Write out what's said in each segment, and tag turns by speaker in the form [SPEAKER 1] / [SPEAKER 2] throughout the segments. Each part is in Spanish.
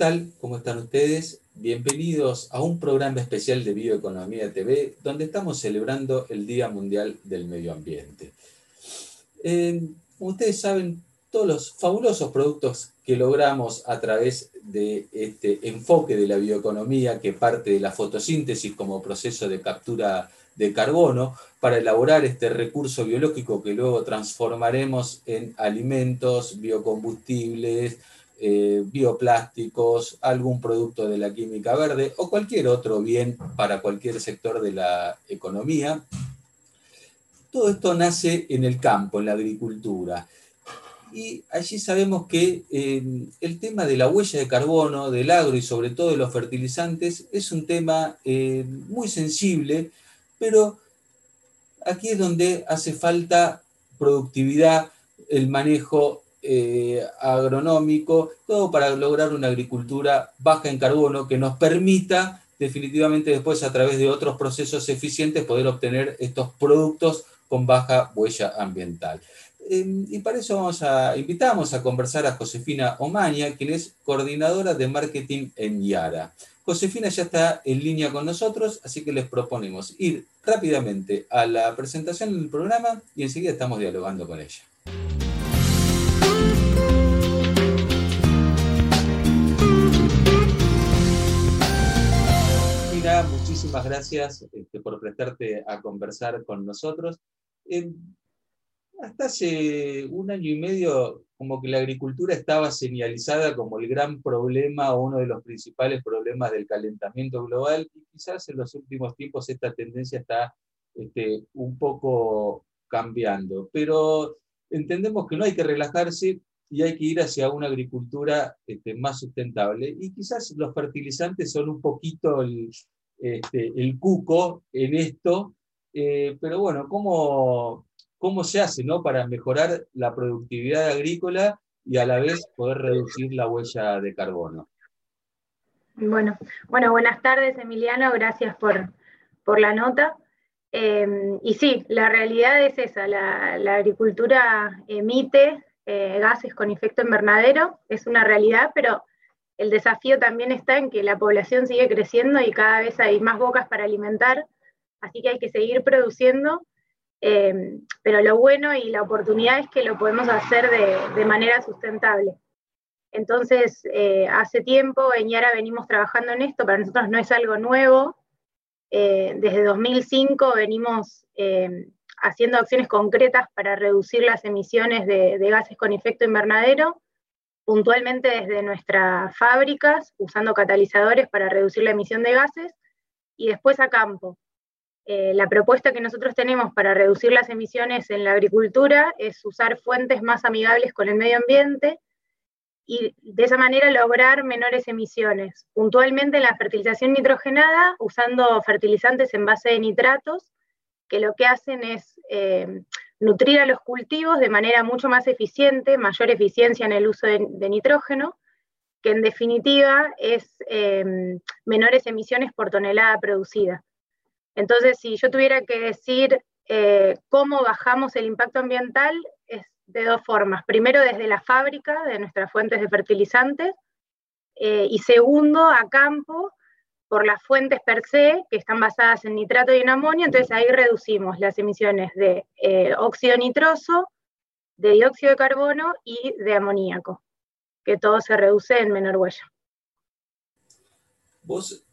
[SPEAKER 1] tal? ¿Cómo están ustedes? Bienvenidos a un programa especial de Bioeconomía TV, donde estamos celebrando el Día Mundial del Medio Ambiente. Eh, como ustedes saben, todos los fabulosos productos que logramos a través de este enfoque de la bioeconomía que parte de la fotosíntesis como proceso de captura de carbono para elaborar este recurso biológico que luego transformaremos en alimentos, biocombustibles, eh, bioplásticos, algún producto de la química verde o cualquier otro bien para cualquier sector de la economía. Todo esto nace en el campo, en la agricultura. Y allí sabemos que el tema de la huella de carbono, del agro y sobre todo de los fertilizantes es un tema eh, muy sensible, pero aquí es donde hace falta productividad, el manejo eh, agronómico, todo para lograr una agricultura baja en carbono que nos permita definitivamente después a través de otros procesos eficientes poder obtener estos productos con baja huella ambiental. Em, y para eso vamos a, invitamos a conversar a Josefina Omaña, quien es coordinadora de marketing en Yara. Josefina ya está en línea con nosotros, así que les proponemos ir rápidamente a la presentación del programa y enseguida estamos dialogando con ella. Gracias este, por prestarte a conversar con nosotros. Hasta hace un año y medio, como que la agricultura estaba señalizada como el gran problema o uno de los principales problemas del calentamiento global, y quizás en los últimos tiempos esta tendencia está este, un poco cambiando. Pero entendemos que no hay que relajarse y hay que ir hacia una agricultura este, más sustentable. Y quizás los fertilizantes son un poquito el, este, el cuco en esto, eh, pero bueno, ¿cómo, cómo se hace ¿no? para mejorar la productividad agrícola y a la vez poder reducir la huella de carbono.
[SPEAKER 2] Bueno, bueno buenas tardes Emiliano, gracias por, por la nota. Em, y sí, la realidad es esa, la, agricultura emite eh, gases con efecto invernadero, es una realidad, pero el desafío también está en que la población sigue creciendo y cada vez hay más bocas para alimentar, así que hay que seguir produciendo eh, pero lo bueno y la oportunidad es que lo podemos hacer de, manera sustentable. Entonces, eh, hace tiempo en Yara venimos trabajando en esto, para nosotros no es algo nuevo. Eh, desde 2005 venimos haciendo acciones concretas para reducir las emisiones de, de gases con efecto invernadero, puntualmente desde nuestras fábricas, usando catalizadores para reducir la emisión de gases, y después a campo, eh, la propuesta que nosotros tenemos para reducir las emisiones en la agricultura es usar fuentes más amigables con el medio ambiente y de esa manera lograr menores emisiones. Puntualmente en la fertilización nitrogenada, usando fertilizantes en base de nitratos, que lo que hacen es eh, nutrir a los cultivos de manera mucho más eficiente, mayor eficiencia en el uso de, nitrógeno, que en definitiva es eh, menores emisiones por tonelada producida. Entonces, si yo tuviera que decir eh, cómo bajamos el impacto ambiental, es de dos formas. Primero, desde la fábrica, de nuestras fuentes de fertilizantes, eh, y segundo, a campo, por las fuentes per se, que están basadas en nitrato y en amonio, entonces ahí reducimos las emisiones de eh, óxido nitroso, de dióxido de carbono y de amoníaco, que todo se reduce en menor huella.
[SPEAKER 1] Vos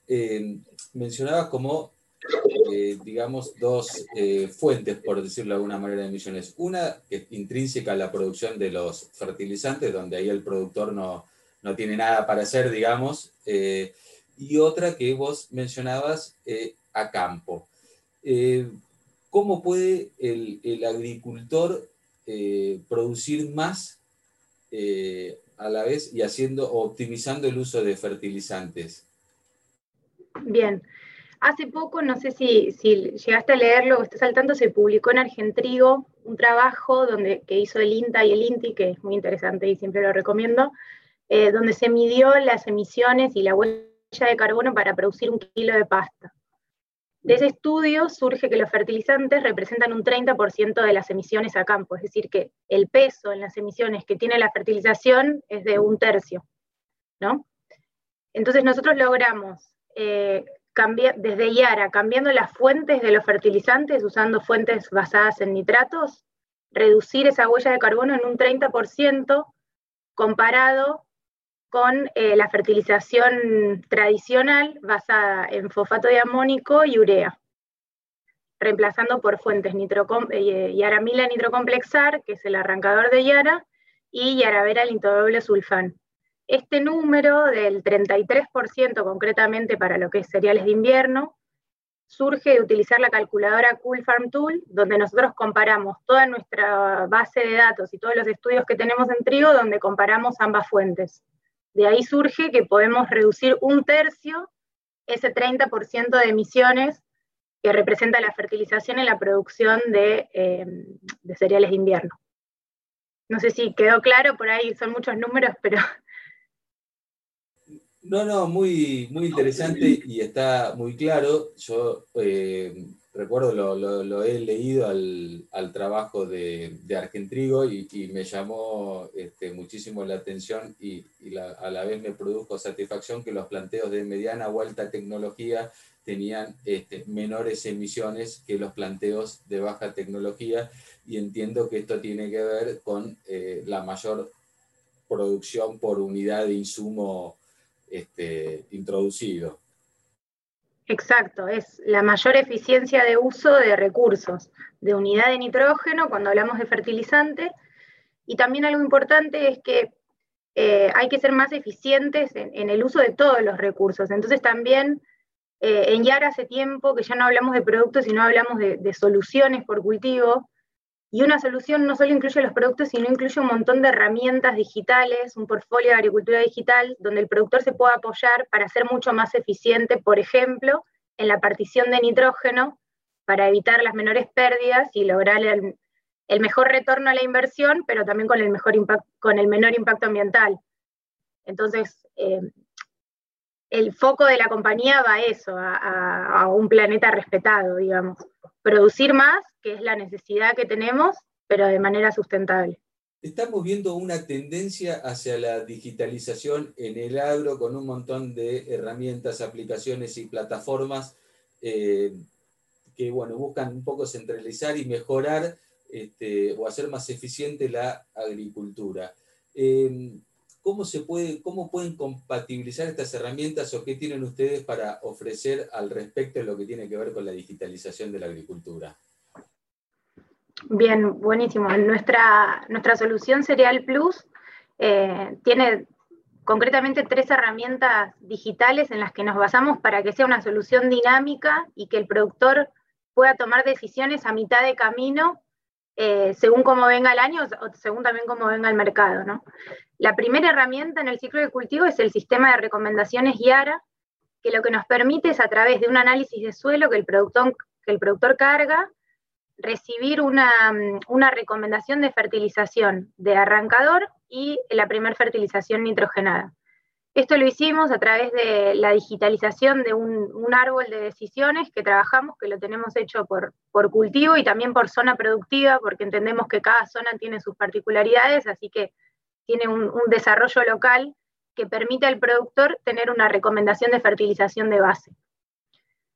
[SPEAKER 1] mencionabas como eh, digamos, dos eh, fuentes, por decirlo de alguna manera, de emisiones. Una es intrínseca a la producción de los fertilizantes, donde ahí el productor no, no tiene nada para hacer, digamos, eh, y otra que vos mencionabas a campo. ¿Cómo puede el, agricultor producir más a la vez y haciendo optimizando el uso de fertilizantes?
[SPEAKER 2] Bien, Hace poco, no sé si, llegaste a leerlo o estás al tanto, se publicó en Argentrigo un trabajo donde, que hizo el INTA y el INTI, que es muy interesante y siempre lo recomiendo, eh, donde se midió las emisiones y la huella de carbono para producir un kilo de pasta. De ese estudio surge que los fertilizantes representan un 30% de las emisiones a campo, es decir, que el peso en las emisiones que tiene la fertilización es de un tercio, ¿no? Entonces nosotros logramos eh, desde Yara, cambiando las fuentes de los fertilizantes, usando fuentes basadas en nitratos, reducir esa huella de carbono en un 30% comparado con eh, la fertilización tradicional basada en fosfato de amónico y urea, reemplazando por fuentes eh, Yaramila nitrocomplexar, que es el arrancador de Yara, y Yaravera lintodoble sulfán. Este número del 33% concretamente para lo que es cereales de invierno, surge de utilizar la calculadora Cool Farm Tool, donde nosotros comparamos toda nuestra base de datos y todos los estudios que tenemos en trigo, donde comparamos ambas fuentes. De ahí surge que podemos reducir un tercio ese 30% de emisiones que representa la fertilización en la producción de, eh, de cereales de invierno. No sé si quedó claro, por ahí son muchos números, pero
[SPEAKER 1] no, no, muy, muy interesante y está muy claro. Yo eh, recuerdo, lo, he leído al, trabajo de, Argentrigo y, me llamó este, muchísimo la atención y, a la vez me produjo satisfacción que los planteos de mediana o alta tecnología tenían este, menores emisiones que los planteos de baja tecnología y entiendo que esto tiene que ver con eh, la mayor producción por unidad de insumo este, introducido.
[SPEAKER 2] Exacto, es la mayor eficiencia de uso de recursos, de unidad de nitrógeno cuando hablamos de fertilizante. Y también algo importante es que eh, hay que ser más eficientes en, el uso de todos los recursos. Entonces también eh, en YAR hace tiempo que ya no hablamos de productos, sino hablamos de soluciones por cultivo, y una solución no solo incluye los productos, sino incluye un montón de herramientas digitales, un portfolio de agricultura digital, donde el productor se pueda apoyar para ser mucho más eficiente, por ejemplo, en la partición de nitrógeno, para evitar las menores pérdidas y lograr el, mejor retorno a la inversión, pero también con el, mejor con el menor impacto ambiental. Entonces, eh, el foco de la compañía va a eso, a un planeta respetado, digamos producir más, que es la necesidad que tenemos, pero de manera sustentable.
[SPEAKER 1] Estamos viendo una tendencia hacia la digitalización en el agro con un montón de herramientas, aplicaciones y plataformas eh, que bueno, buscan un poco centralizar y mejorar este, o hacer más eficiente la agricultura. Eh, ¿Cómo, se puede, ¿Cómo pueden compatibilizar estas herramientas o qué tienen ustedes para ofrecer al respecto de lo que tiene que ver con la digitalización de la agricultura?
[SPEAKER 2] Bien, buenísimo. Nuestra, nuestra solución Cereal Plus eh, tiene concretamente tres herramientas digitales en las que nos basamos para que sea una solución dinámica y que el productor pueda tomar decisiones a mitad de camino eh, según cómo venga el año o según también cómo venga el mercado. ¿no? La primera herramienta en el ciclo de cultivo es el sistema de recomendaciones YARA, que lo que nos permite es a través de un análisis de suelo que el productor, carga, recibir una, una recomendación de fertilización de arrancador y la primera fertilización nitrogenada. Esto lo hicimos a través de la digitalización de un, árbol de decisiones que trabajamos, que lo tenemos hecho por, cultivo y también por zona productiva, porque entendemos que cada zona tiene sus particularidades, así que tiene un, desarrollo local que permite al productor tener una recomendación de fertilización de base.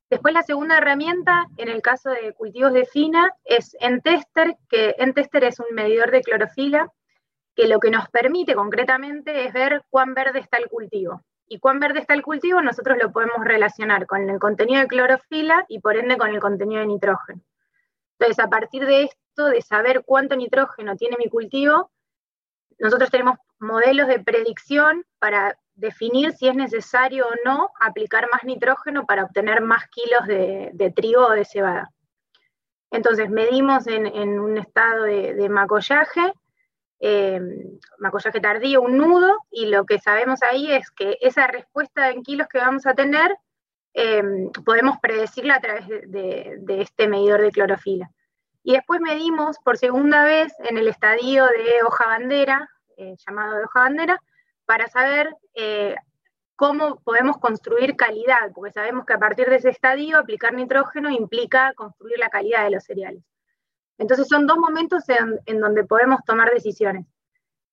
[SPEAKER 2] Después la segunda herramienta, en el caso de cultivos de fina, es Entester, que Entester es un medidor de clorofila que lo que nos permite concretamente es ver cuán verde está el cultivo. Y cuán verde está el cultivo nosotros lo podemos relacionar con el contenido de clorofila y por ende con el contenido de nitrógeno. Entonces, a partir de esto, de saber cuánto nitrógeno tiene mi cultivo, nosotros tenemos modelos de predicción para definir si es necesario o no aplicar más nitrógeno para obtener más kilos de, trigo o de cebada. Entonces, medimos en, un estado de, de macollaje eh, macollaje tardío, un nudo, y lo que sabemos ahí es que esa respuesta en kilos que vamos a tener, em, podemos predecirla a través de, este medidor de clorofila. Y después medimos por segunda vez en el estadio de hoja bandera, eh, llamado de hoja bandera, para saber eh, cómo podemos construir calidad, porque sabemos que a partir de ese estadio aplicar nitrógeno implica construir la calidad de los cereales. Entonces son dos momentos en, donde podemos tomar decisiones.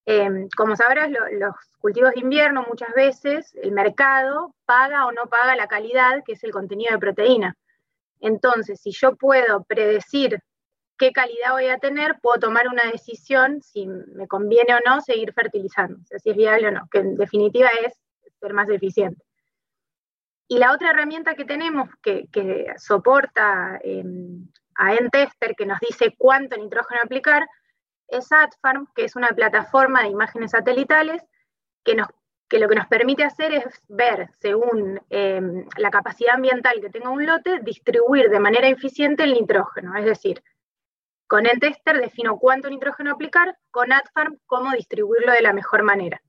[SPEAKER 2] Em, como sabrás, los cultivos de invierno muchas veces el mercado paga o no paga la calidad, que es el contenido de proteína. Entonces, si yo puedo predecir qué calidad voy a tener, puedo tomar una decisión si me conviene o no seguir fertilizando, si es viable o no, que en definitiva es ser más eficiente. Y la otra herramienta que tenemos que, soporta em, a Entester, que nos dice cuánto nitrógeno aplicar, es AdFarm, que es una plataforma de imágenes satelitales que, lo que nos permite hacer es ver, según em, la capacidad ambiental que tenga un lote, distribuir de manera eficiente el nitrógeno. Es decir, con Entester defino cuánto nitrógeno aplicar, con AdFarm cómo distribuirlo de la mejor manera.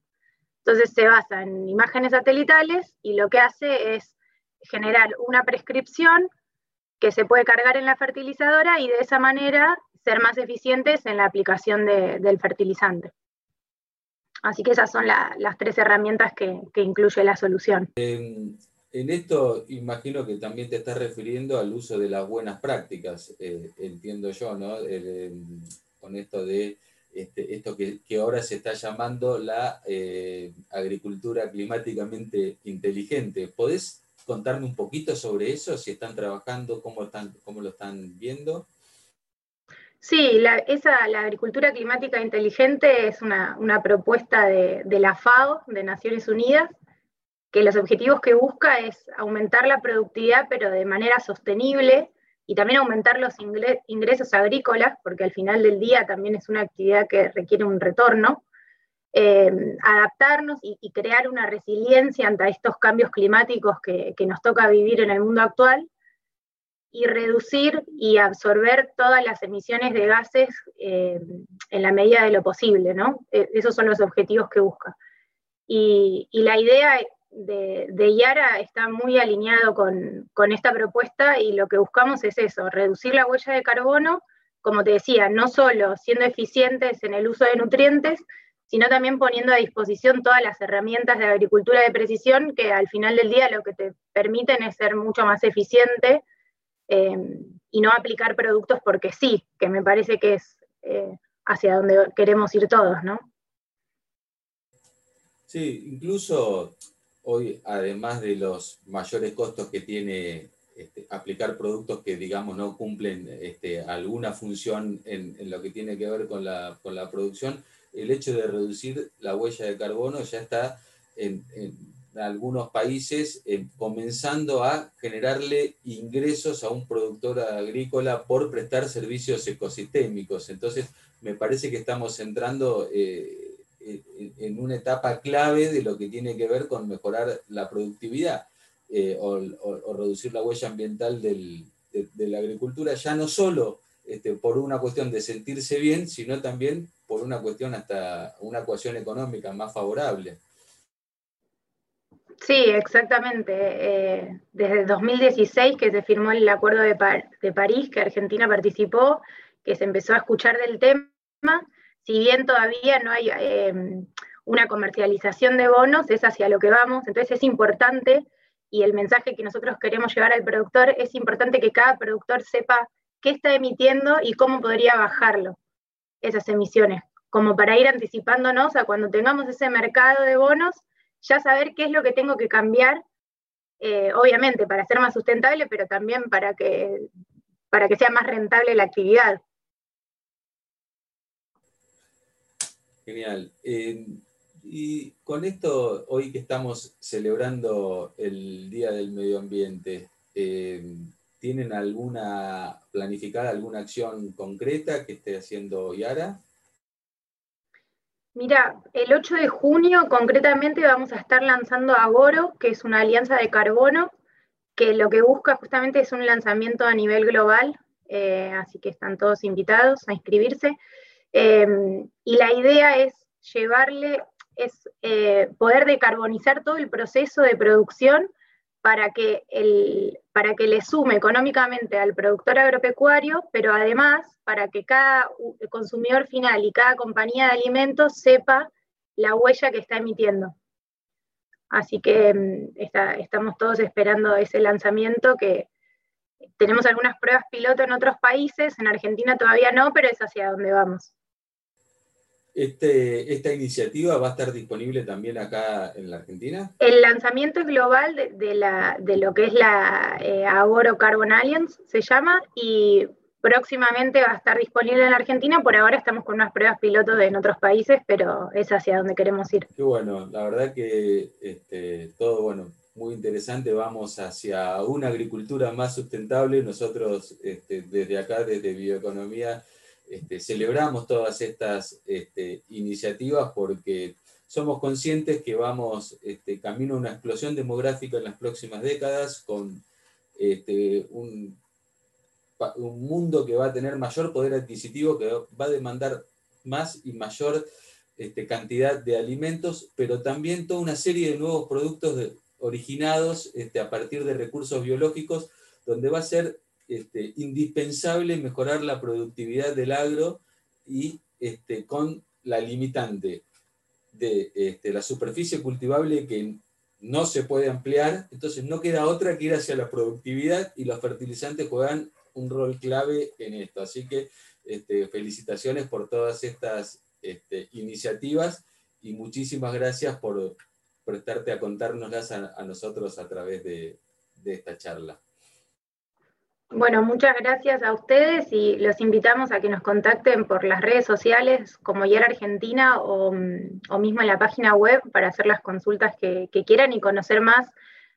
[SPEAKER 2] Entonces se basa en imágenes satelitales y lo que hace es generar una prescripción que se puede cargar en la fertilizadora y de esa manera ser más eficientes en la aplicación del fertilizante. Así que esas son las tres herramientas que, incluye la solución.
[SPEAKER 1] En, esto imagino que también te estás refiriendo al uso de las buenas prácticas, eh, entiendo yo, ¿no? con esto de este, esto que, ahora se está llamando la eh, agricultura climáticamente inteligente. ¿Podés contarme un poquito sobre eso? Si están trabajando, cómo, están, cómo lo están viendo.
[SPEAKER 2] Sí, la, esa, la agricultura climática inteligente es una, propuesta de, de, la FAO, de Naciones Unidas, que los objetivos que busca es aumentar la productividad, pero de manera sostenible, y también aumentar los ingresos agrícolas, porque al final del día también es una actividad que requiere un retorno, eh, adaptarnos y, crear una resiliencia ante estos cambios climáticos que, nos toca vivir en el mundo actual y reducir y absorber todas las emisiones de gases eh, en la medida de lo posible, ¿no? E, esos son los objetivos que busca. Y, y la idea de, Yara está muy alineado con, esta propuesta y lo que buscamos es eso, reducir la huella de carbono, como te decía, no solo siendo eficientes en el uso de nutrientes, sino también poniendo a disposición todas las herramientas de agricultura de precisión que al final del día lo que te permiten es ser mucho más eficiente eh, y no aplicar productos porque sí, que me parece que es eh, hacia donde queremos ir todos, ¿no?
[SPEAKER 1] Sí, incluso hoy, además de los mayores costos que tiene este, aplicar productos que, digamos, no cumplen este, alguna función en, lo que tiene que ver con la, producción, el hecho de reducir la huella de carbono ya está en, algunos países comenzando a generarle ingresos a un productor agrícola por prestar servicios ecosistémicos. Entonces, me parece que estamos entrando... Eh, en una etapa clave de lo que tiene que ver con mejorar la productividad eh, o, reducir la huella ambiental de, la agricultura, ya no solo este, por una cuestión de sentirse bien, sino también por una cuestión hasta una ecuación económica más favorable.
[SPEAKER 2] Sí, exactamente. Eh, desde 2016 que se firmó el Acuerdo de, de París, que Argentina participó, que se empezó a escuchar del tema, si bien todavía no hay em, una comercialización de bonos, es hacia lo que vamos, entonces es importante, y el mensaje que nosotros queremos llevar al productor, es importante que cada productor sepa qué está emitiendo y cómo podría bajarlo, esas emisiones, como para ir anticipándonos a cuando tengamos ese mercado de bonos, ya saber qué es lo que tengo que cambiar, eh, obviamente para ser más sustentable, pero también para que, para que sea más rentable la actividad.
[SPEAKER 1] Genial. Eh, y con esto, hoy que estamos celebrando el Día del Medio Ambiente, eh, ¿tienen alguna planificada alguna acción concreta que esté haciendo Yara?
[SPEAKER 2] Mira, el 8 de junio concretamente vamos a estar lanzando Agoro, que es una alianza de carbono, que lo que busca justamente es un lanzamiento a nivel global, eh, así que están todos invitados a inscribirse. Em, y la idea es llevarle, es eh, poder decarbonizar todo el proceso de producción para que, el, para que le sume económicamente al productor agropecuario, pero además para que cada consumidor final y cada compañía de alimentos sepa la huella que está emitiendo. Así que em, estamos todos esperando ese lanzamiento que tenemos algunas pruebas piloto en otros países, en Argentina todavía no, pero es hacia donde vamos.
[SPEAKER 1] Este, ¿Esta iniciativa va a estar disponible también acá en la Argentina?
[SPEAKER 2] El lanzamiento global de, la, de lo que es la eh, Agoro Carbon Alliance, se llama, y próximamente va a estar disponible en la Argentina. Por ahora estamos con unas pruebas pilotos en otros países, pero es hacia donde queremos ir.
[SPEAKER 1] Qué bueno, la verdad que este, todo bueno, muy interesante. Vamos hacia una agricultura más sustentable. Nosotros este, desde acá, desde Bioeconomía, este, celebramos todas estas este, iniciativas porque somos conscientes que vamos este, camino a una explosión demográfica en las próximas décadas con un, un, mundo que va a tener mayor poder adquisitivo, que va a demandar más y mayor cantidad de alimentos, pero también toda una serie de nuevos productos originados a partir de recursos biológicos, donde va a ser este, indispensable mejorar la productividad del agro y este, con la limitante de este, la superficie cultivable que no se puede ampliar, entonces no queda otra que ir hacia la productividad y los fertilizantes juegan un rol clave en esto. Así que felicitaciones por todas estas iniciativas y muchísimas gracias por prestarte a contárnoslas a, nosotros a través de esta charla.
[SPEAKER 2] Bueno, muchas gracias a ustedes y los invitamos a que nos contacten por las redes sociales como YAR Argentina o, mismo en la página web para hacer las consultas que, quieran y conocer más,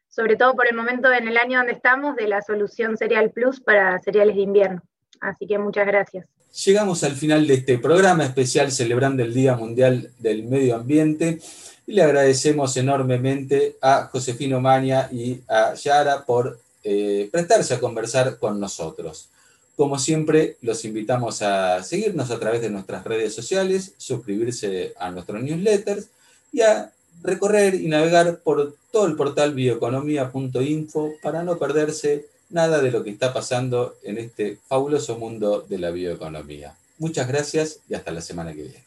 [SPEAKER 2] sobre todo por el momento en el año donde estamos, de la solución Cereal Plus para cereales de invierno. Así que muchas gracias.
[SPEAKER 1] Llegamos al final de este programa especial celebrando el Día Mundial del Medio Ambiente y le agradecemos enormemente a Josefino Maña y a Yara por eh, prestarse a conversar con nosotros. Como siempre, los invitamos a seguirnos a través de nuestras redes sociales, suscribirse a nuestros newsletters y a recorrer y navegar por todo el portal bioeconomía.info para no perderse nada de lo que está pasando en este fabuloso mundo de la bioeconomía. Muchas gracias y hasta la semana que viene.